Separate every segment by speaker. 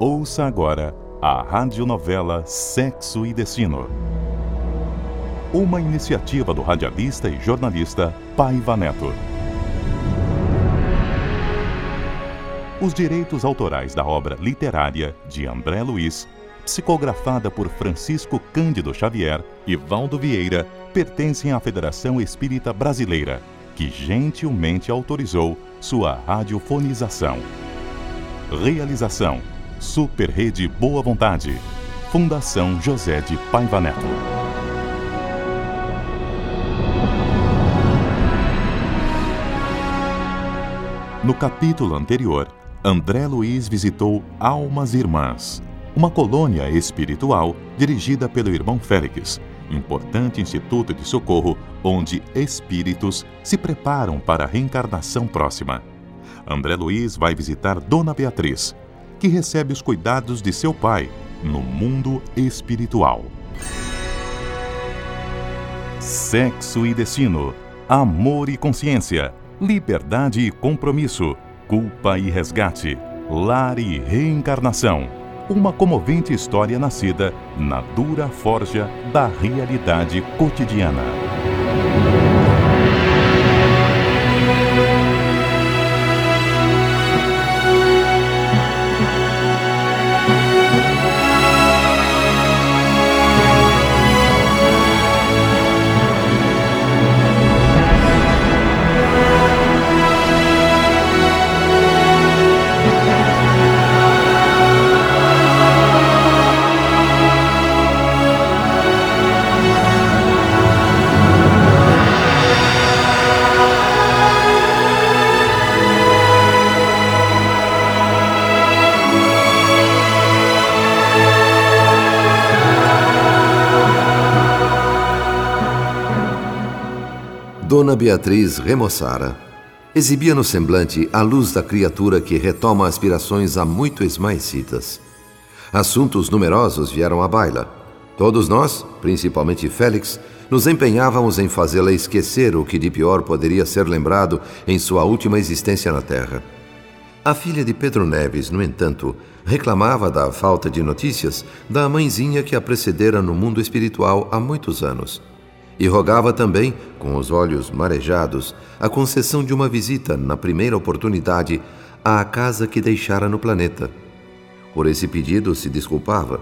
Speaker 1: Ouça agora a radionovela Sexo e Destino. Uma iniciativa do radialista e jornalista Paiva Neto. Os direitos autorais da obra literária de André Luiz, psicografada por Francisco Cândido Xavier e Valdo Vieira, pertencem à Federação Espírita Brasileira, que gentilmente autorizou sua radiofonização. Realização: Super Rede Boa Vontade. Fundação José de Paiva Neto. No capítulo anterior, André Luiz visitou Almas Irmãs, uma colônia espiritual dirigida pelo irmão Félix, importante instituto de socorro onde espíritos se preparam para a reencarnação próxima. André Luiz vai visitar Dona Beatriz, que recebe os cuidados de seu pai no mundo espiritual. Sexo e destino, amor e consciência, liberdade e compromisso, culpa e resgate, lar e reencarnação. Uma comovente história nascida na dura forja da realidade cotidiana.
Speaker 2: Dona Beatriz remoçara. Exibia no semblante a luz da criatura que retoma aspirações há muito esmaecidas. Assuntos numerosos vieram à baila. Todos nós, principalmente Félix, nos empenhávamos em fazê-la esquecer o que de pior poderia ser lembrado em sua última existência na Terra. A filha de Pedro Neves, no entanto, reclamava da falta de notícias da mãezinha que a precedera no mundo espiritual há muitos anos e rogava também, com os olhos marejados, a concessão de uma visita, na primeira oportunidade, à casa que deixara no planeta. Por esse pedido se desculpava.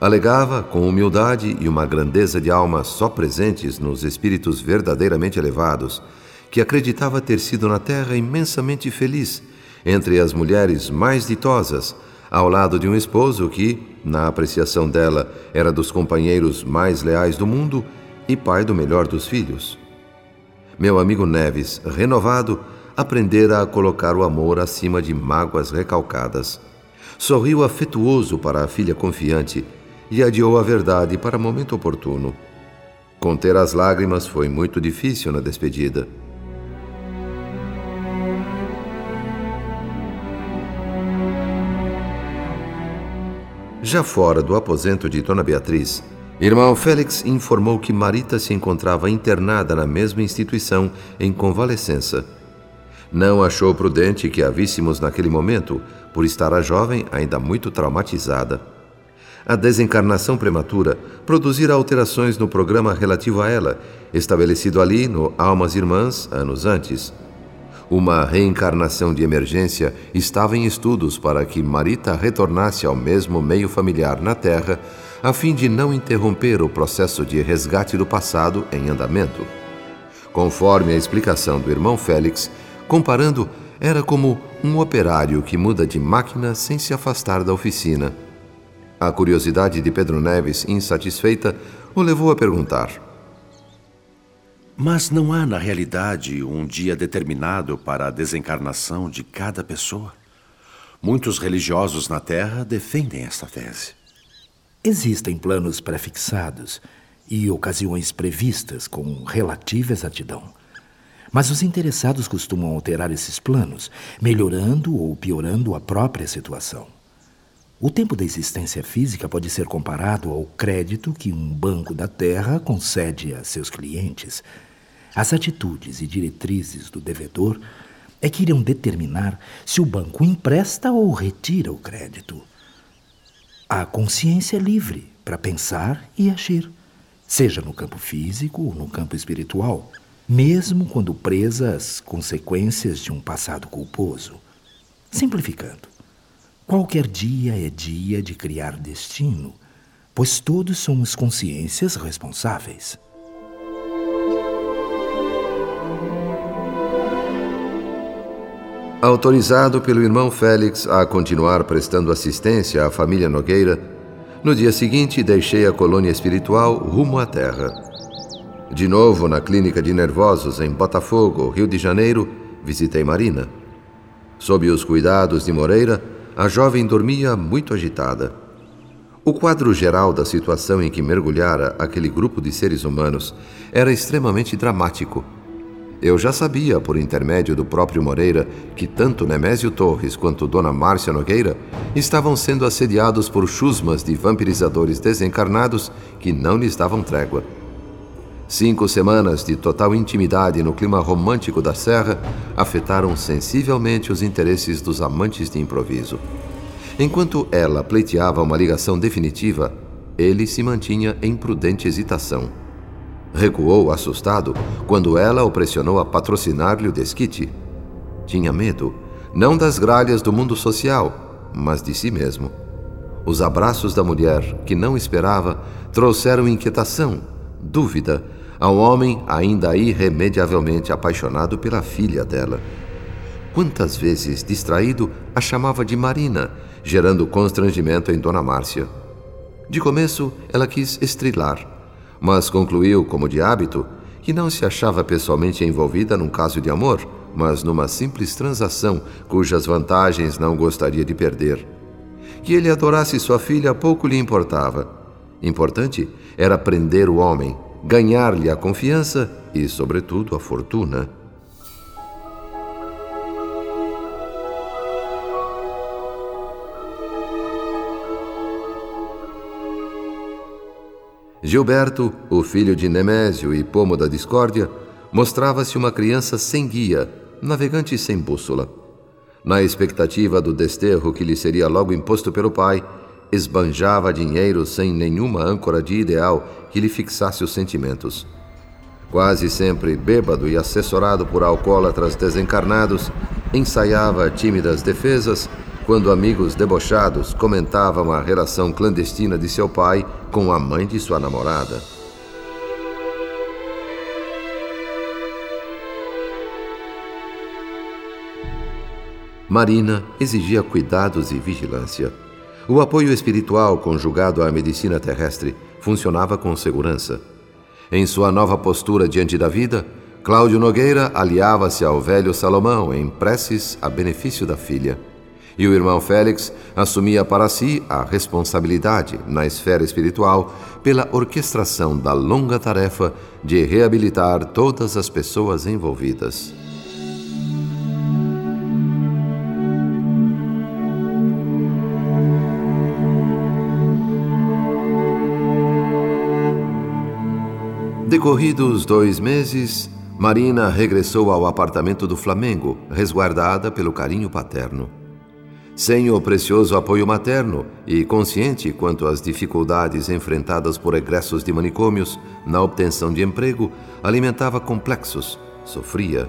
Speaker 2: Alegava, com humildade e uma grandeza de alma só presentes nos espíritos verdadeiramente elevados, que acreditava ter sido na Terra imensamente feliz, entre as mulheres mais ditosas, ao lado de um esposo que, na apreciação dela, era dos companheiros mais leais do mundo e pai do melhor dos filhos. Meu amigo Neves, renovado, aprendera a colocar o amor acima de mágoas recalcadas. Sorriu afetuoso para a filha confiante e adiou a verdade para momento oportuno. Conter as lágrimas foi muito difícil na despedida. Já fora do aposento de Dona Beatriz, Irmão Félix informou que Marita se encontrava internada na mesma instituição, em convalescença. Não achou prudente que a víssemos naquele momento, por estar a jovem ainda muito traumatizada. A desencarnação prematura produzira alterações no programa relativo a ela, estabelecido ali no Almas Irmãs anos antes. Uma reencarnação de emergência estava em estudos para que Marita retornasse ao mesmo meio familiar na Terra a fim de não interromper o processo de resgate do passado em andamento. Conforme a explicação do irmão Félix, comparando, era como um operário que muda de máquina sem se afastar da oficina. A curiosidade de Pedro Neves, insatisfeita, o levou a perguntar:
Speaker 3: Mas não há, na realidade, um dia determinado para a desencarnação de cada pessoa? Muitos religiosos na Terra defendem esta tese.
Speaker 4: Existem planos prefixados e ocasiões previstas com relativa exatidão. Mas os interessados costumam alterar esses planos, melhorando ou piorando a própria situação. O tempo da existência física pode ser comparado ao crédito que um banco da terra concede a seus clientes. As atitudes e diretrizes do devedor é que irão determinar se o banco empresta ou retira o crédito. A consciência é livre para pensar e agir, seja no campo físico ou no campo espiritual, mesmo quando presa às consequências de um passado culposo. Simplificando, qualquer dia é dia de criar destino, pois todos somos consciências responsáveis.
Speaker 2: Autorizado pelo irmão Félix a continuar prestando assistência à família Nogueira, no dia seguinte deixei a colônia espiritual rumo à terra. De novo na clínica de nervosos em Botafogo, Rio de Janeiro, visitei Marina. Sob os cuidados de Moreira, a jovem dormia muito agitada. O quadro geral da situação em que mergulhara aquele grupo de seres humanos era extremamente dramático eu já sabia, por intermédio do próprio Moreira, que tanto Nemésio Torres quanto Dona Márcia Nogueira estavam sendo assediados por chusmas de vampirizadores desencarnados que não lhes davam trégua. Cinco semanas de total intimidade no clima romântico da Serra afetaram sensivelmente os interesses dos amantes de improviso. Enquanto ela pleiteava uma ligação definitiva, ele se mantinha em prudente hesitação. Recuou assustado quando ela o pressionou a patrocinar-lhe o desquite. Tinha medo, não das gralhas do mundo social, mas de si mesmo. Os abraços da mulher, que não esperava, trouxeram inquietação, dúvida, ao homem ainda irremediavelmente apaixonado pela filha dela. Quantas vezes, distraído, a chamava de Marina, gerando constrangimento em Dona Márcia. De começo, ela quis estrilar mas concluiu, como de hábito, que não se achava pessoalmente envolvida num caso de amor, mas numa simples transação cujas vantagens não gostaria de perder. Que ele adorasse sua filha pouco lhe importava. Importante era prender o homem, ganhar-lhe a confiança e, sobretudo, a fortuna. Gilberto, o filho de Nemésio e Pomo da Discórdia, mostrava-se uma criança sem guia, navegante sem bússola. Na expectativa do desterro que lhe seria logo imposto pelo pai, esbanjava dinheiro sem nenhuma âncora de ideal que lhe fixasse os sentimentos. Quase sempre bêbado e assessorado por alcoólatras desencarnados, ensaiava tímidas defesas quando amigos debochados comentavam a relação clandestina de seu pai com a mãe de sua namorada. Marina exigia cuidados e vigilância. O apoio espiritual conjugado à medicina terrestre funcionava com segurança. Em sua nova postura diante da vida, Cláudio Nogueira aliava-se ao velho Salomão em preces a benefício da filha e o irmão Félix assumia para si a responsabilidade, na esfera espiritual, pela orquestração da longa tarefa de reabilitar todas as pessoas envolvidas. Decorridos dois meses, Marina regressou ao apartamento do Flamengo, resguardada pelo carinho paterno. Sem o precioso apoio materno e consciente quanto às dificuldades enfrentadas por egressos de manicômios na obtenção de emprego, alimentava complexos, sofria.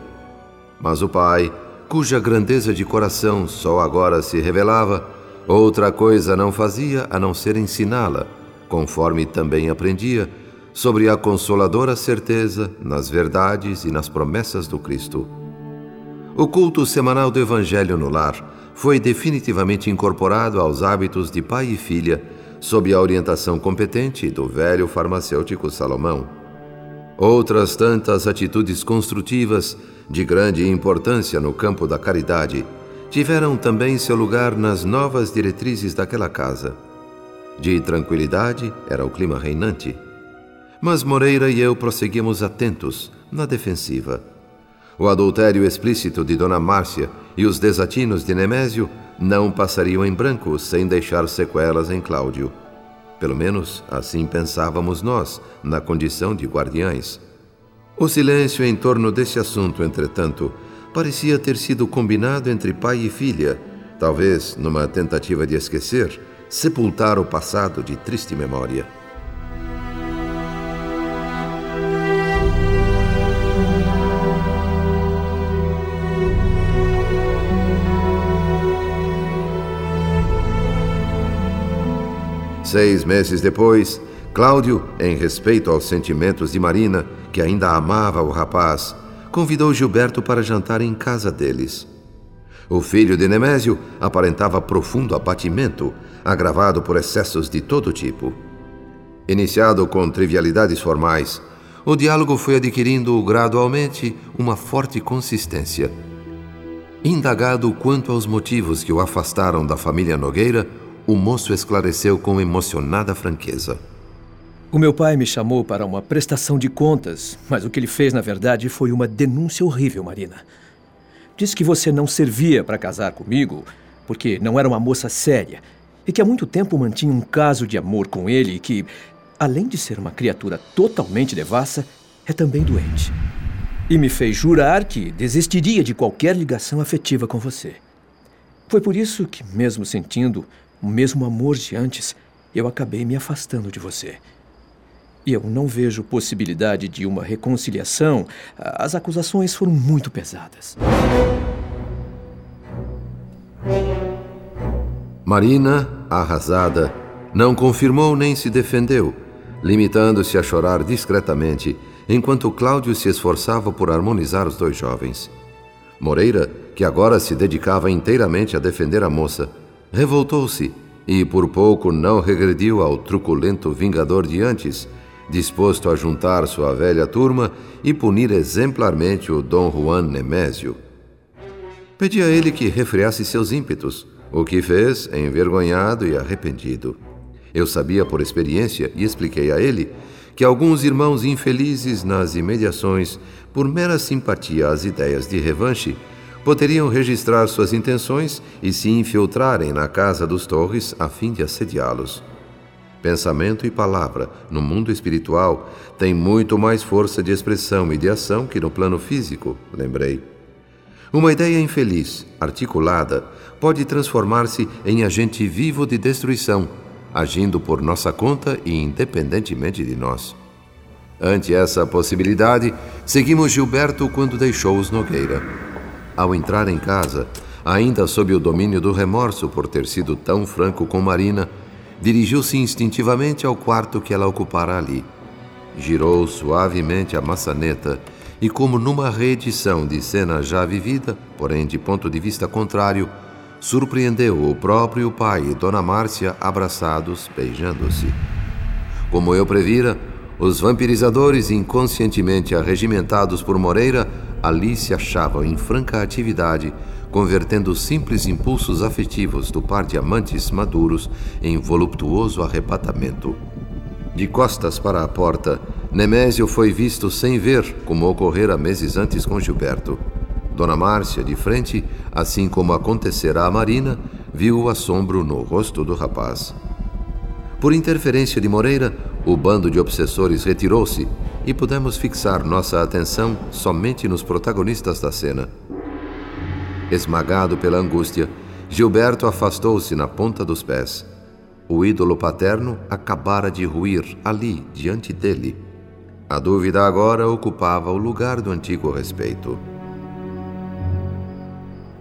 Speaker 2: Mas o pai, cuja grandeza de coração só agora se revelava, outra coisa não fazia a não ser ensiná-la, conforme também aprendia, sobre a consoladora certeza nas verdades e nas promessas do Cristo. O culto semanal do Evangelho no lar foi definitivamente incorporado aos hábitos de pai e filha, sob a orientação competente do velho farmacêutico Salomão. Outras tantas atitudes construtivas de grande importância no campo da caridade tiveram também seu lugar nas novas diretrizes daquela casa. De tranquilidade era o clima reinante. Mas Moreira e eu prosseguimos atentos, na defensiva o adultério explícito de Dona Márcia e os desatinos de Nemésio não passariam em branco sem deixar sequelas em Cláudio. Pelo menos assim pensávamos nós, na condição de guardiães. O silêncio em torno desse assunto, entretanto, parecia ter sido combinado entre pai e filha, talvez numa tentativa de esquecer, sepultar o passado de triste memória. Seis meses depois, Cláudio, em respeito aos sentimentos de Marina, que ainda amava o rapaz, convidou Gilberto para jantar em casa deles. O filho de Nemésio aparentava profundo abatimento, agravado por excessos de todo tipo. Iniciado com trivialidades formais, o diálogo foi adquirindo gradualmente uma forte consistência. Indagado quanto aos motivos que o afastaram da família Nogueira, o moço esclareceu com emocionada franqueza.
Speaker 5: O meu pai me chamou para uma prestação de contas, mas o que ele fez, na verdade, foi uma denúncia horrível, Marina. Disse que você não servia para casar comigo porque não era uma moça séria e que há muito tempo mantinha um caso de amor com ele e que, além de ser uma criatura totalmente devassa, é também doente. E me fez jurar que desistiria de qualquer ligação afetiva com você. Foi por isso que, mesmo sentindo o mesmo amor de antes, eu acabei me afastando de você. E eu não vejo possibilidade de uma reconciliação. As acusações foram muito pesadas.
Speaker 2: Marina, arrasada, não confirmou nem se defendeu, limitando-se a chorar discretamente, enquanto Cláudio se esforçava por harmonizar os dois jovens. Moreira, que agora se dedicava inteiramente a defender a moça, revoltou-se e por pouco não regrediu ao truculento vingador de antes, disposto a juntar sua velha turma e punir exemplarmente o Dom Juan Nemésio. Pedi a ele que refreasse seus ímpetos, o que fez envergonhado e arrependido. Eu sabia por experiência e expliquei a ele que alguns irmãos infelizes nas imediações, por mera simpatia às ideias de revanche, poderiam registrar suas intenções e se infiltrarem na casa dos Torres a fim de assediá-los. Pensamento e palavra, no mundo espiritual, têm muito mais força de expressão e de ação que no plano físico, lembrei. Uma ideia infeliz, articulada, pode transformar-se em agente vivo de destruição, agindo por nossa conta e independentemente de nós. Ante essa possibilidade, seguimos Gilberto quando deixou os Nogueira. Ao entrar em casa, ainda sob o domínio do remorso por ter sido tão franco com Marina, dirigiu-se instintivamente ao quarto que ela ocupara ali. Girou suavemente a maçaneta e, como numa reedição de cena já vivida, porém de ponto de vista contrário, surpreendeu o próprio pai e Dona Márcia abraçados, beijando-se. Como eu previra, os vampirizadores inconscientemente arregimentados por Moreira ali se achavam em franca atividade convertendo simples impulsos afetivos do par de amantes maduros em voluptuoso arrebatamento. De costas para a porta, Nemésio foi visto sem ver, como ocorrera meses antes com Gilberto. Dona Márcia, de frente, assim como acontecera a Marina, viu o assombro no rosto do rapaz. Por interferência de Moreira, o bando de obsessores retirou-se e pudemos fixar nossa atenção somente nos protagonistas da cena. Esmagado pela angústia, Gilberto afastou-se na ponta dos pés. O ídolo paterno acabara de ruir ali, diante dele. A dúvida agora ocupava o lugar do antigo respeito.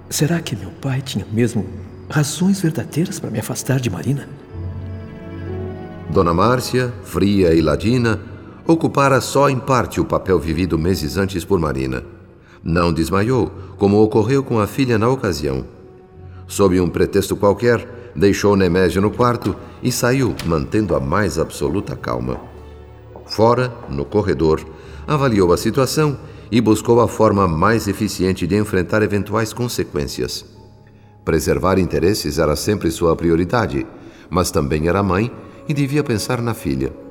Speaker 5: Será que meu pai tinha mesmo razões verdadeiras para me afastar de Marina?
Speaker 2: Dona Márcia, fria e ladina, ocupara só em parte o papel vivido meses antes por Marina. Não desmaiou, como ocorreu com a filha na ocasião. Sob um pretexto qualquer, deixou Nemésio no quarto e saiu, mantendo a mais absoluta calma. Fora, no corredor, avaliou a situação e buscou a forma mais eficiente de enfrentar eventuais consequências. Preservar interesses era sempre sua prioridade, mas também era mãe e devia pensar na filha.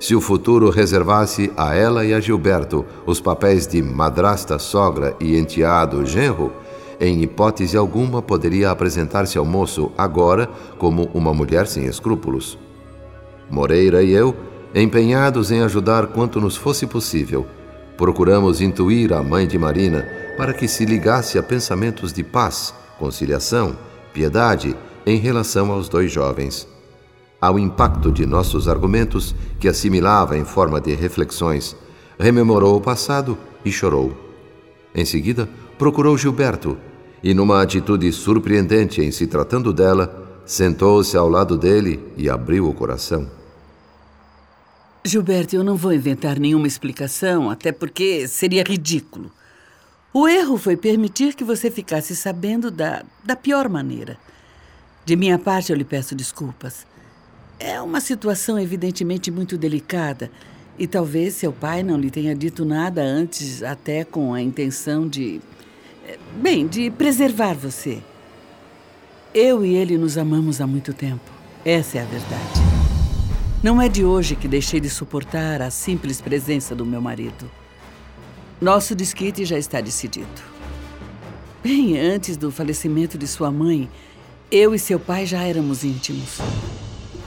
Speaker 2: Se o futuro reservasse a ela e a Gilberto os papéis de madrasta, sogra e enteado, genro, em hipótese alguma poderia apresentar-se ao moço agora como uma mulher sem escrúpulos. Moreira e eu, empenhados em ajudar quanto nos fosse possível, procuramos intuir a mãe de Marina para que se ligasse a pensamentos de paz, conciliação, piedade em relação aos dois jovens. Ao impacto de nossos argumentos, que assimilava em forma de reflexões, rememorou o passado e chorou. Em seguida, procurou Gilberto e, numa atitude surpreendente em se tratando dela, sentou-se ao lado dele e abriu o coração.
Speaker 6: Gilberto, eu não vou inventar nenhuma explicação, até porque seria ridículo. O erro foi permitir que você ficasse sabendo da, da pior maneira. De minha parte, eu lhe peço desculpas. É uma situação evidentemente muito delicada e talvez seu pai não lhe tenha dito nada antes, até com a intenção de. Eh, bem, de preservar você. Eu e ele nos amamos há muito tempo. Essa é a verdade. Não é de hoje que deixei de suportar a simples presença do meu marido. Nosso desquite já está decidido. Bem antes do falecimento de sua mãe, eu e seu pai já éramos íntimos.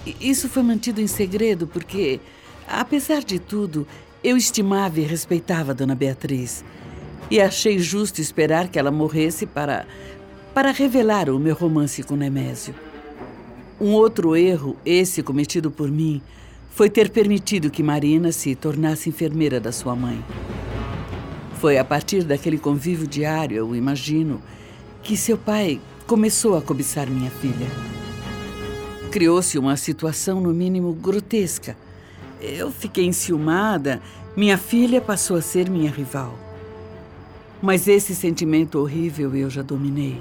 Speaker 6: Isso foi mantido em segredo porque, apesar de tudo, eu estimava e respeitava Dona Beatriz. E achei justo esperar que ela morresse para para revelar o meu romance com Nemésio. Um outro erro, esse cometido por mim, foi ter permitido que Marina se tornasse enfermeira da sua mãe. Foi a partir daquele convívio diário, eu imagino, que seu pai começou a cobiçar minha filha. Criou-se uma situação, no mínimo, grotesca. Eu fiquei enciumada, minha filha passou a ser minha rival. Mas esse sentimento horrível eu já dominei.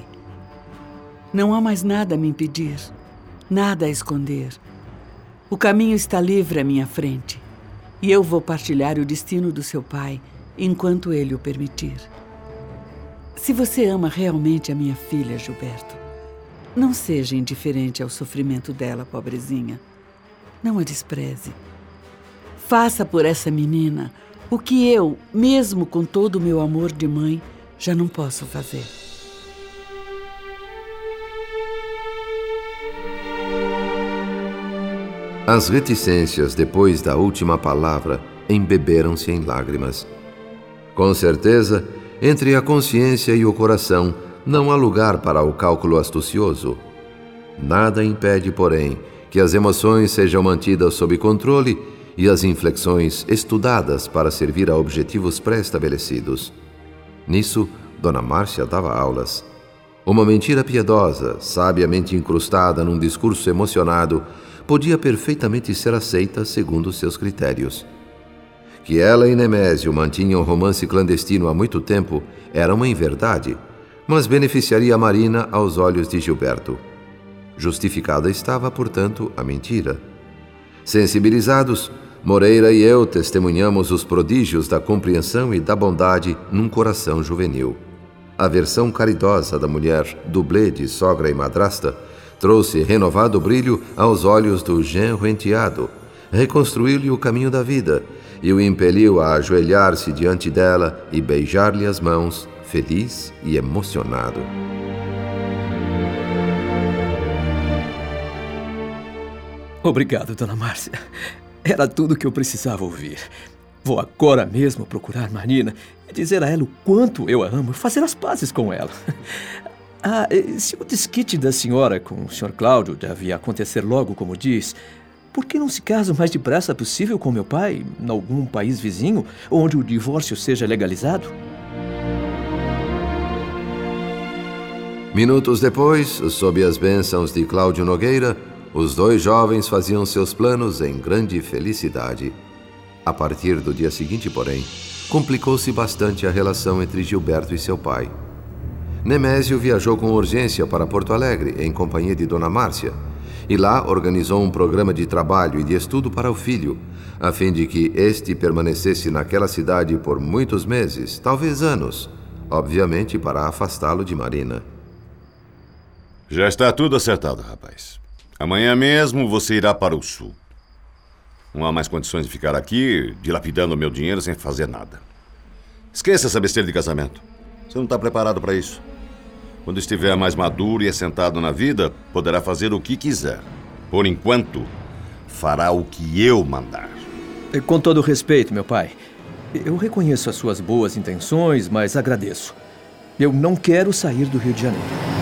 Speaker 6: Não há mais nada a me impedir, nada a esconder. O caminho está livre à minha frente e eu vou partilhar o destino do seu pai enquanto ele o permitir. Se você ama realmente a minha filha, Gilberto, não seja indiferente ao sofrimento dela, pobrezinha. Não a despreze. Faça por essa menina o que eu, mesmo com todo o meu amor de mãe, já não posso fazer.
Speaker 2: As reticências depois da última palavra embeberam-se em lágrimas. Com certeza, entre a consciência e o coração não há lugar para o cálculo astucioso. Nada impede, porém, que as emoções sejam mantidas sob controle e as inflexões estudadas para servir a objetivos pré-estabelecidos. Nisso, Dona Márcia dava aulas. Uma mentira piedosa, sabiamente incrustada num discurso emocionado, podia perfeitamente ser aceita segundo seus critérios. Que ela e Nemésio mantinham romance clandestino há muito tempo era uma inverdade, mas beneficiaria a Marina aos olhos de Gilberto. Justificada estava, portanto, a mentira. Sensibilizados, Moreira e eu testemunhamos os prodígios da compreensão e da bondade num coração juvenil. A versão caridosa da mulher, dublê de sogra e madrasta, trouxe renovado brilho aos olhos do genro enteado, reconstruiu-lhe o caminho da vida e o impeliu a ajoelhar-se diante dela e beijar-lhe as mãos, feliz e emocionado.
Speaker 5: Obrigado, Dona Márcia. Era tudo o que eu precisava ouvir. Vou agora mesmo procurar Marina e dizer a ela o quanto eu a amo, fazer as pazes com ela. Ah, se o desquite da senhora com o Sr. Cláudio deve acontecer logo como diz, por que não se casa o mais depressa possível com meu pai, em algum país vizinho, onde o divórcio seja legalizado?
Speaker 2: Minutos depois, sob as bênçãos de Cláudio Nogueira, os dois jovens faziam seus planos em grande felicidade. A partir do dia seguinte, porém, complicou-se bastante a relação entre Gilberto e seu pai. Nemésio viajou com urgência para Porto Alegre em companhia de Dona Márcia e lá organizou um programa de trabalho e de estudo para o filho, a fim de que este permanecesse naquela cidade por muitos meses, talvez anos, obviamente para afastá-lo de Marina.
Speaker 7: Já está tudo acertado, rapaz. Amanhã mesmo você irá para o sul. Não há mais condições de ficar aqui dilapidando meu dinheiro sem fazer nada. Esqueça essa besteira de casamento. Você não está preparado para isso. Quando estiver mais maduro e assentado na vida, poderá fazer o que quiser. Por enquanto, fará o que eu mandar.
Speaker 5: Com todo respeito, meu pai, eu reconheço as suas boas intenções, mas agradeço. Eu não quero sair do Rio de Janeiro.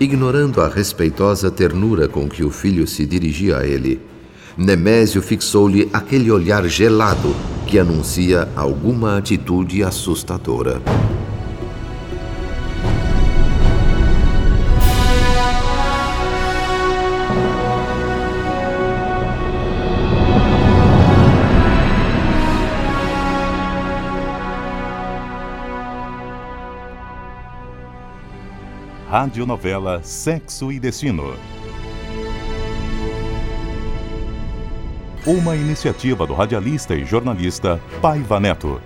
Speaker 2: Ignorando a respeitosa ternura com que o filho se dirigia a ele, Nemésio fixou-lhe aquele olhar gelado que anuncia alguma atitude assustadora.
Speaker 1: Radionovela Sexo e Destino. Uma iniciativa do radialista e jornalista Paiva Neto.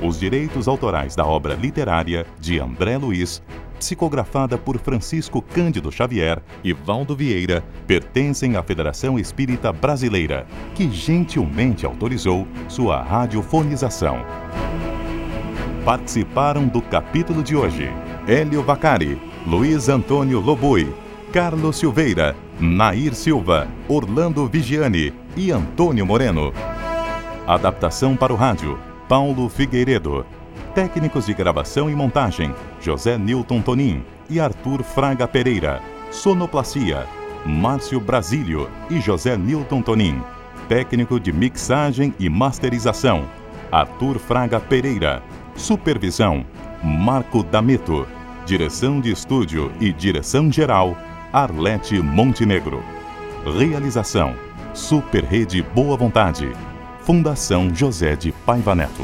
Speaker 1: Os direitos autorais da obra literária de André Luiz, psicografada por Francisco Cândido Xavier e Valdo Vieira, pertencem à Federação Espírita Brasileira, que gentilmente autorizou sua radiofonização. Participaram do capítulo de hoje Hélio Vacari, Luiz Antônio Lobui, Carlos Silveira, Nair Silva, Orlando Vigiani e Antônio Moreno. Adaptação para o rádio: Paulo Figueiredo. Técnicos de gravação e montagem: José Newton Tonin e Arthur Fraga Pereira. Sonoplastia: Márcio Brasílio e José Newton Tonin. Técnico de mixagem e masterização: Arthur Fraga Pereira. Supervisão: Marco Dameto. Direção de estúdio e direção geral, Arlete Montenegro. Realização: Super Rede Boa Vontade. Fundação José de Paiva Neto.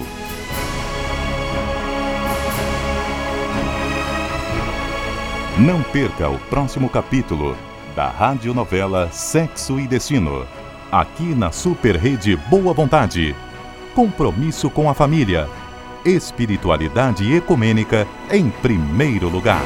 Speaker 1: Não perca o próximo capítulo da radionovela Sexo e Destino. Aqui na Super Rede Boa Vontade. Compromisso com a família espiritualidade ecumênica em primeiro lugar.